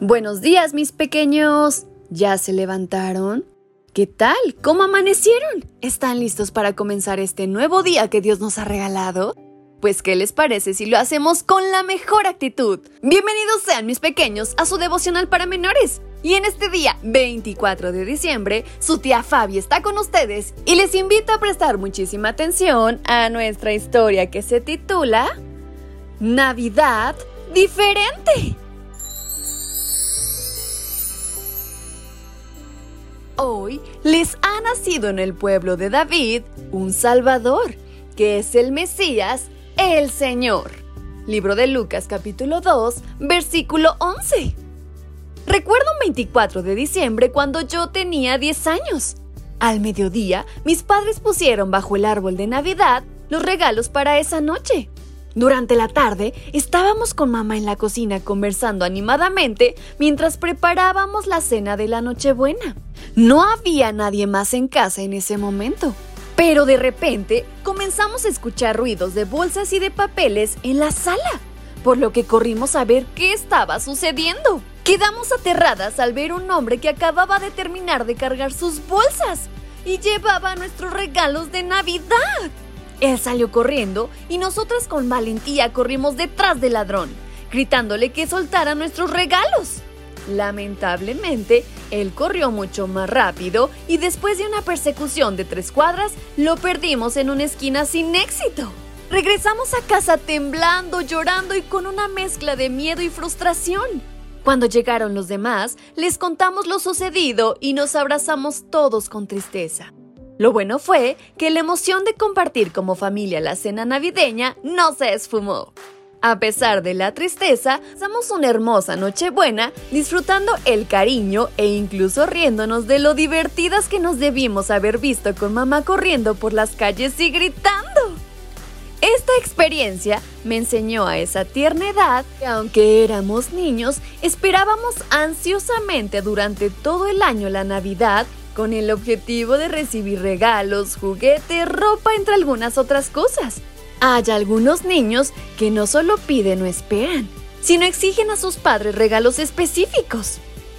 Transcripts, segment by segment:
Buenos días, mis pequeños. ¿Ya se levantaron? ¿Qué tal? ¿Cómo amanecieron? ¿Están listos para comenzar este nuevo día que Dios nos ha regalado? Pues, ¿qué les parece si lo hacemos con la mejor actitud? Bienvenidos sean mis pequeños a su devocional para menores. Y en este día, 24 de diciembre, su tía Fabi está con ustedes y les invito a prestar muchísima atención a nuestra historia que se titula Navidad diferente. Hoy les ha nacido en el pueblo de David un Salvador, que es el Mesías, el Señor. Libro de Lucas capítulo 2, versículo 11. Recuerdo un 24 de diciembre cuando yo tenía 10 años. Al mediodía, mis padres pusieron bajo el árbol de Navidad los regalos para esa noche. Durante la tarde estábamos con mamá en la cocina conversando animadamente mientras preparábamos la cena de la Nochebuena. No había nadie más en casa en ese momento. Pero de repente comenzamos a escuchar ruidos de bolsas y de papeles en la sala, por lo que corrimos a ver qué estaba sucediendo. Quedamos aterradas al ver un hombre que acababa de terminar de cargar sus bolsas y llevaba nuestros regalos de Navidad. Él salió corriendo y nosotras con valentía corrimos detrás del ladrón, gritándole que soltara nuestros regalos. Lamentablemente, él corrió mucho más rápido y después de una persecución de tres cuadras, lo perdimos en una esquina sin éxito. Regresamos a casa temblando, llorando y con una mezcla de miedo y frustración. Cuando llegaron los demás, les contamos lo sucedido y nos abrazamos todos con tristeza. Lo bueno fue que la emoción de compartir como familia la cena navideña no se esfumó. A pesar de la tristeza, pasamos una hermosa Nochebuena disfrutando el cariño e incluso riéndonos de lo divertidas que nos debimos haber visto con mamá corriendo por las calles y gritando. Esta experiencia me enseñó a esa tierna edad que aunque éramos niños, esperábamos ansiosamente durante todo el año la Navidad con el objetivo de recibir regalos, juguetes, ropa, entre algunas otras cosas. Hay algunos niños que no solo piden o esperan, sino exigen a sus padres regalos específicos.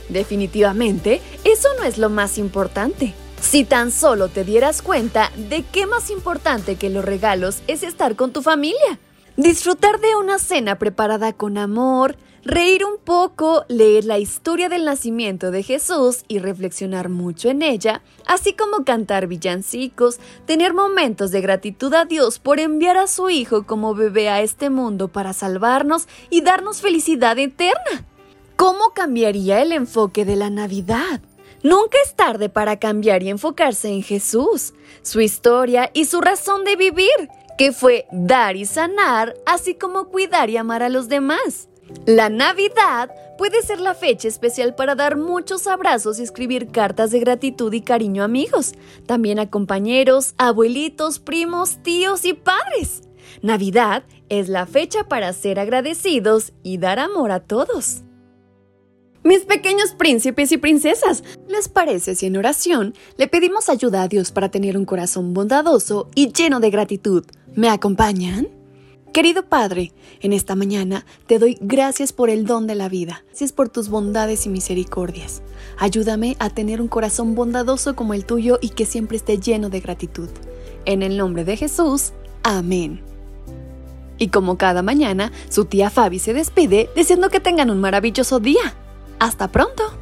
Definitivamente, eso no es lo más importante. Si tan solo te dieras cuenta de qué más importante que los regalos es estar con tu familia. Disfrutar de una cena preparada con amor, reír un poco, leer la historia del nacimiento de Jesús y reflexionar mucho en ella, así como cantar villancicos, tener momentos de gratitud a Dios por enviar a su Hijo como bebé a este mundo para salvarnos y darnos felicidad eterna. ¿Cómo cambiaría el enfoque de la Navidad? Nunca es tarde para cambiar y enfocarse en Jesús, su historia y su razón de vivir, que fue dar y sanar, así como cuidar y amar a los demás. La Navidad puede ser la fecha especial para dar muchos abrazos y escribir cartas de gratitud y cariño a amigos, también a compañeros, abuelitos, primos, tíos y padres. Navidad es la fecha para ser agradecidos y dar amor a todos. Mis pequeños príncipes y princesas, ¿les parece si en oración le pedimos ayuda a Dios para tener un corazón bondadoso y lleno de gratitud? ¿Me acompañan? Querido Padre, en esta mañana te doy gracias por el don de la vida, gracias por tus bondades y misericordias. Ayúdame a tener un corazón bondadoso como el tuyo y que siempre esté lleno de gratitud. En el nombre de Jesús, amén. Y como cada mañana, su tía Fabi se despide diciendo que tengan un maravilloso día. Hasta pronto.